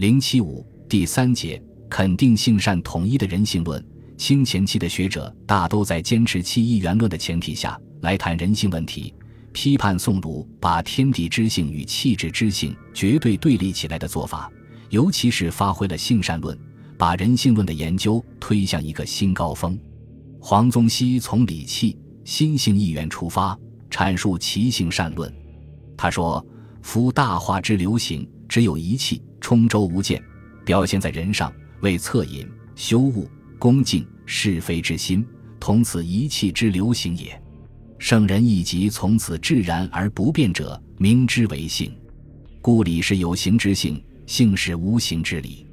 零七五第三节肯定性善统一的人性论。清前期的学者大都在坚持气一元论的前提下来谈人性问题，批判宋儒把天地之性与气质之性绝对对立起来的做法，尤其是发挥了性善论，把人性论的研究推向一个新高峰。黄宗羲从理气心性一元出发，阐述其性善论。他说：“夫大化之流行，只有一气，充周无间，表现在人上，为恻隐、修物。”恭敬是非之心，同此一气之流行也。圣人亦即从此自然而不变者，名之为性。故理是有形之性，性是无形之理。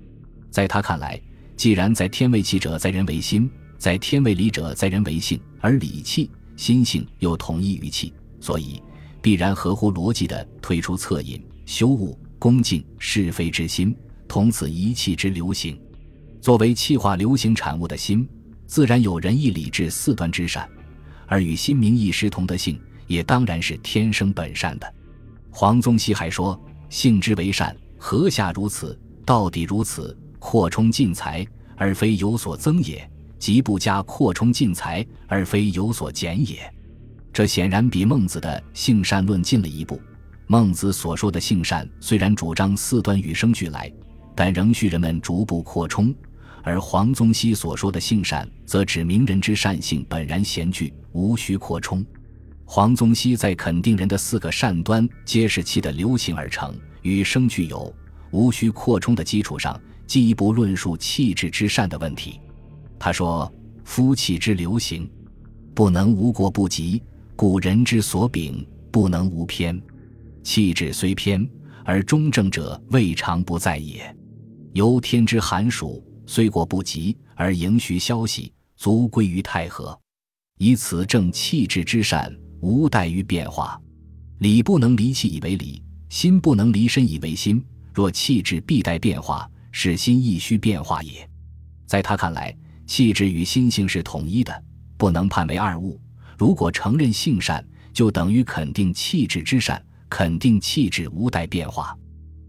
在他看来，既然在天为气者，在人为心；在天为理者，在人为性，而理气、心性又同一于气，所以必然合乎逻辑的推出恻隐、修物、恭敬是非之心，同此一气之流行。作为气化流行产物的心，自然有仁义礼智四端之善，而与心明一师同的性，也当然是天生本善的。黄宗羲还说：“性之为善，何下如此？到底如此，扩充进财，而非有所增也；即不加扩充进财，而非有所减也。”这显然比孟子的性善论进了一步。孟子所说的性善，虽然主张四端与生俱来，但仍需人们逐步扩充。而黄宗羲所说的性善，则指明人之善性本然贤具，无需扩充。黄宗羲在肯定人的四个善端皆是气的流行而成，与生俱有，无需扩充的基础上，进一步论述气质之善的问题。他说：“夫气之流行，不能无过不及，故人之所秉不能无偏。气质虽偏，而中正者未尝不在也。由天之寒暑。”虽过不及，而盈虚消息，足归于太和。以此正气质之善，无待于变化。理不能离气以为理，心不能离身以为心。若气质必待变化，使心亦须变化也。在他看来，气质与心性是统一的，不能判为二物。如果承认性善，就等于肯定气质之善，肯定气质无待变化。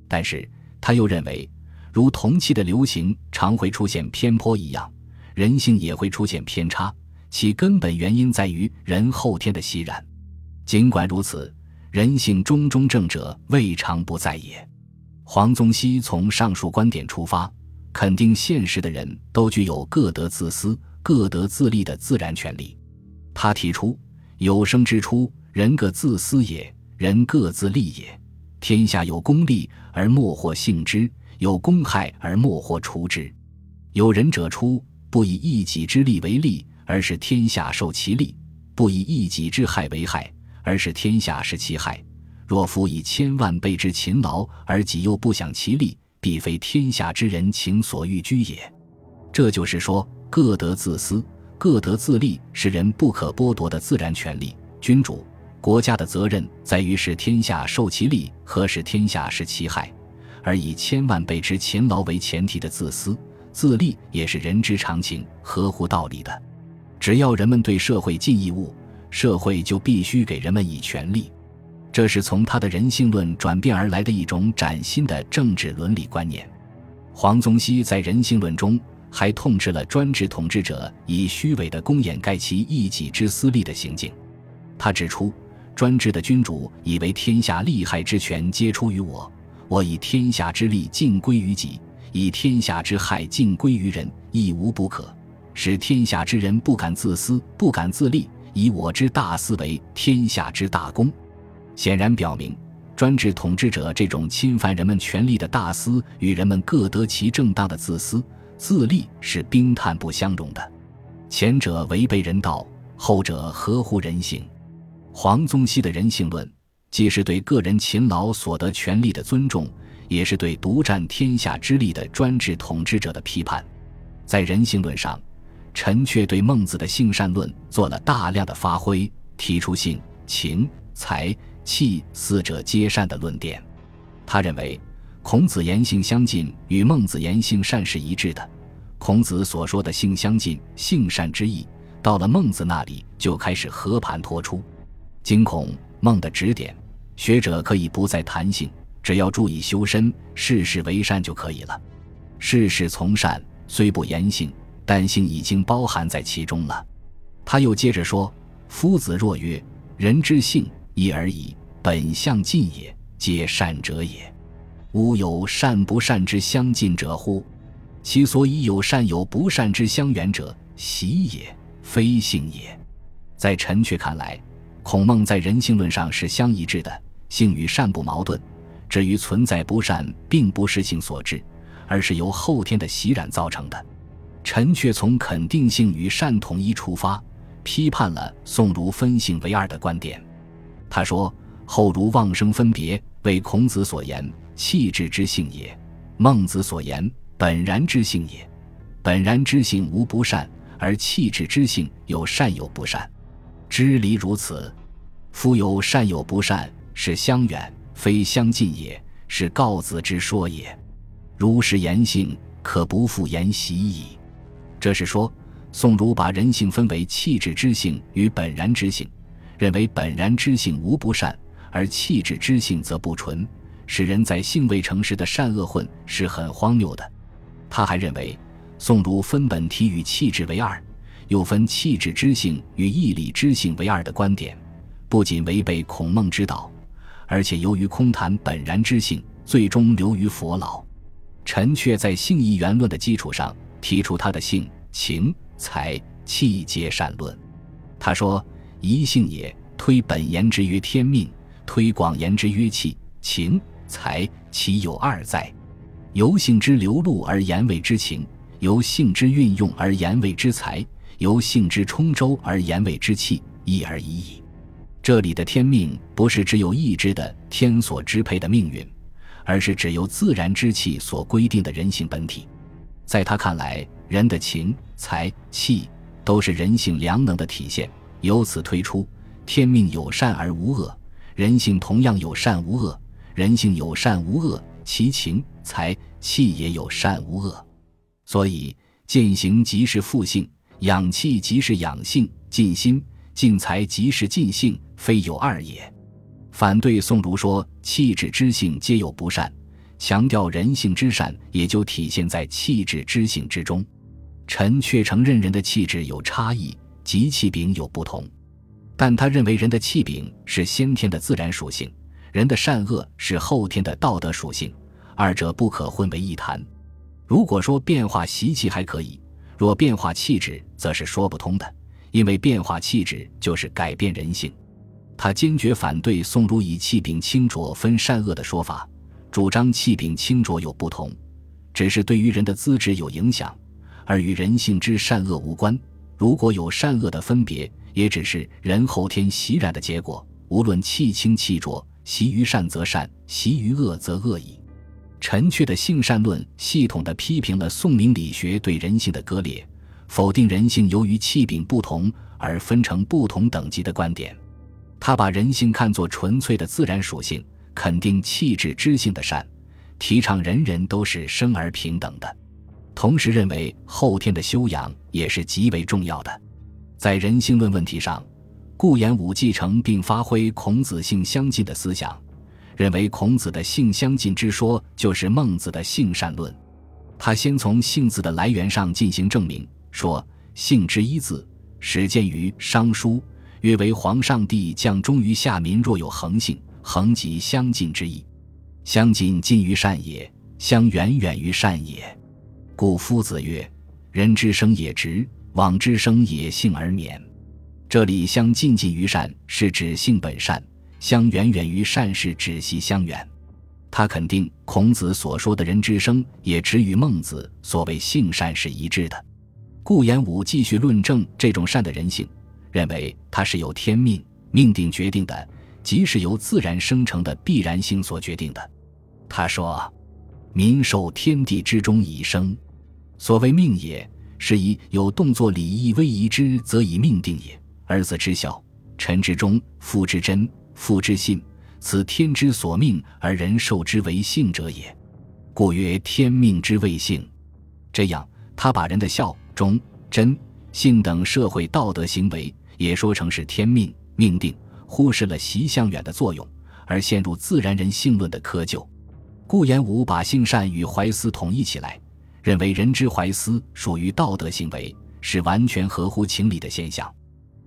但是他又认为。如同气的流行常会出现偏颇一样，人性也会出现偏差，其根本原因在于人后天的习染。尽管如此，人性中中正者未尝不在也。黄宗羲从上述观点出发，肯定现实的人都具有各得自私、各得自立的自然权利。他提出：有生之初，人各自私也，人各自利也。天下有功利而莫或幸之。有公害而莫或除之，有仁者出，不以一己之利为利，而使天下受其利；不以一己之害为害，而使天下失其害。若夫以千万倍之勤劳，而己又不享其利，必非天下之人情所欲居也。这就是说，各得自私，各得自利，是人不可剥夺的自然权利。君主、国家的责任在于使天下受其利和使天下失其害。而以千万倍之勤劳为前提的自私自利，也是人之常情，合乎道理的。只要人们对社会尽义务，社会就必须给人们以权利。这是从他的人性论转变而来的一种崭新的政治伦理观念。黄宗羲在人性论中还痛斥了专制统治者以虚伪的公掩盖其一己之私利的行径。他指出，专制的君主以为天下利害之权皆出于我。我以天下之利尽归于己，以天下之害尽归于人，亦无不可。使天下之人不敢自私，不敢自立，以我之大私为天下之大公。显然表明，专制统治者这种侵犯人们权利的大私，与人们各得其正当的自私自利是冰炭不相容的。前者违背人道，后者合乎人性。黄宗羲的人性论。既是对个人勤劳所得权利的尊重，也是对独占天下之利的专制统治者的批判。在人性论上，陈却对孟子的性善论做了大量的发挥，提出性、情、财、气四者皆善的论点。他认为，孔子言性相近与孟子言性善是一致的。孔子所说的性相近、性善之意，到了孟子那里就开始和盘托出。惊恐。梦的指点，学者可以不再谈性，只要注意修身，事事为善就可以了。事事从善，虽不言性，但性已经包含在其中了。他又接着说：“夫子若曰：人之性，一而已，本相近也，皆善者也。吾有善不善之相近者乎？其所以有善有不善之相远者，习也，非性也。”在陈确看来，孔孟在人性论上是相一致的，性与善不矛盾。至于存在不善，并不是性所致，而是由后天的习染造成的。陈却从肯定性与善统一出发，批判了宋儒分性为二的观点。他说：“后儒妄生分别，为孔子所言气质之性也，孟子所言本然之性也。本然之性无不善，而气质之性有善有不善。知离如此，夫有善有不善，是相远。”非相近也，是告子之说也。如是言性，可不复言习矣。这是说，宋儒把人性分为气质之性与本然之性，认为本然之性无不善，而气质之性则不纯，使人在性未成时的善恶混，是很荒谬的。他还认为，宋儒分本体与气质为二，又分气质之性与义理之性为二的观点，不仅违背孔孟之道。而且由于空谈本然之性，最终流于佛老。陈却在性义原论的基础上提出他的性、情、财、气皆善论。他说：“一性也，推本言之曰天命，推广言之曰气、情、财，其有二在。由性之流露而言谓之情，由性之运用而言谓之财，由性之充周而言谓之气，一而已矣。”这里的天命不是只有意志的天所支配的命运，而是只由自然之气所规定的人性本体。在他看来，人的情、财、气都是人性良能的体现。由此推出，天命有善而无恶，人性同样有善无恶。人性有善无恶，其情、财、气也有善无恶。所以，践行即是复性，养气即是养性，尽心。尽才即是尽性，非有二也。反对宋儒说气质之性皆有不善，强调人性之善也就体现在气质之性之中。臣却承认人的气质有差异，及气禀有不同，但他认为人的气禀是先天的自然属性，人的善恶是后天的道德属性，二者不可混为一谈。如果说变化习气还可以，若变化气质，则是说不通的。因为变化气质就是改变人性，他坚决反对宋儒以气禀清浊分善恶的说法，主张气禀清浊有不同，只是对于人的资质有影响，而与人性之善恶无关。如果有善恶的分别，也只是人后天习染的结果。无论气清气浊，习于善则善，习于恶则恶矣。陈确的性善论系统地批评了宋明理学对人性的割裂。否定人性由于气禀不同而分成不同等级的观点，他把人性看作纯粹的自然属性，肯定气质知性的善，提倡人人都是生而平等的，同时认为后天的修养也是极为重要的。在人性论问题上，顾炎武继承并发挥孔子性相近的思想，认为孔子的性相近之说就是孟子的性善论。他先从性字的来源上进行证明。说性之一字，始见于《商书》，曰为皇上帝降忠于下民，若有恒性，恒即相近之意。相近近于善也，相远远于善也。故夫子曰：“人之生也直，往之生也性而免。”这里相近近于善，是指性本善；相远远于善，是指系相远。他肯定孔子所说的人之生也只，与孟子所谓性善是一致的。顾炎武继续论证这种善的人性，认为它是由天命命定决定的，即是由自然生成的必然性所决定的。他说：“民受天地之中以生，所谓命也，是以有动作礼义威仪之，则以命定也。儿子之孝，臣之忠，父之贞，父之信，此天之所命而人受之为性者也。故曰天命之谓性。这样，他把人的孝。”忠、贞、信等社会道德行为也说成是天命命定，忽视了习相远的作用，而陷入自然人性论的窠臼。顾炎武把性善与怀思统一起来，认为人之怀思属于道德行为，是完全合乎情理的现象。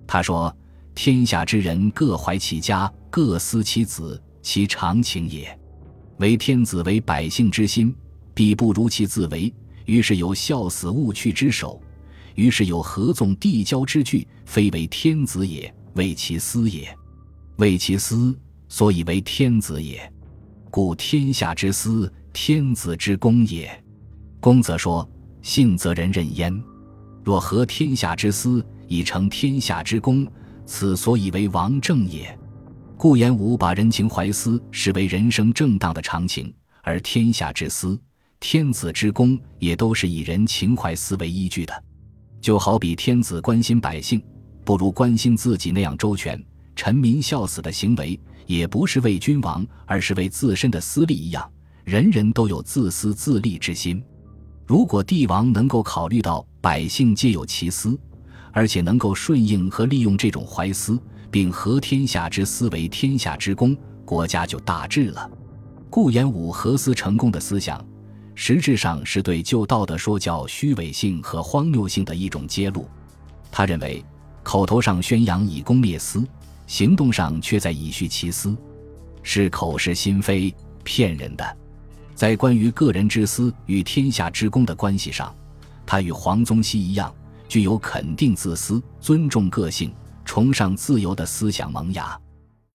他说：“天下之人各怀其家，各思其子，其常情也。为天子为百姓之心，必不如其自为。于是有孝死勿去之守，于是有合纵递交之句，非为天子也，为其私也。为其私，所以为天子也。”故天下之私，天子之公也。公则说：“信则人任焉。若合天下之私，以成天下之公，此所以为王政也。”顾炎武把人情怀私视为人生正当的常情，而天下之私、天子之功也都是以人情怀私为依据的。就好比天子关心百姓，不如关心自己那样周全。臣民孝死的行为，也不是为君王，而是为自身的私利一样。人人都有自私自利之心。如果帝王能够考虑到百姓皆有其私，而且能够顺应和利用这种怀私，并合天下之私为天下之公，国家就大治了。顾炎武合私成功的思想，实质上是对旧道德说教虚伪性和荒谬性的一种揭露。他认为，口头上宣扬以公灭私。行动上却在以虚其私，是口是心非、骗人的。在关于个人之私与天下之公的关系上，他与黄宗羲一样，具有肯定自私、尊重个性、崇尚自由的思想萌芽。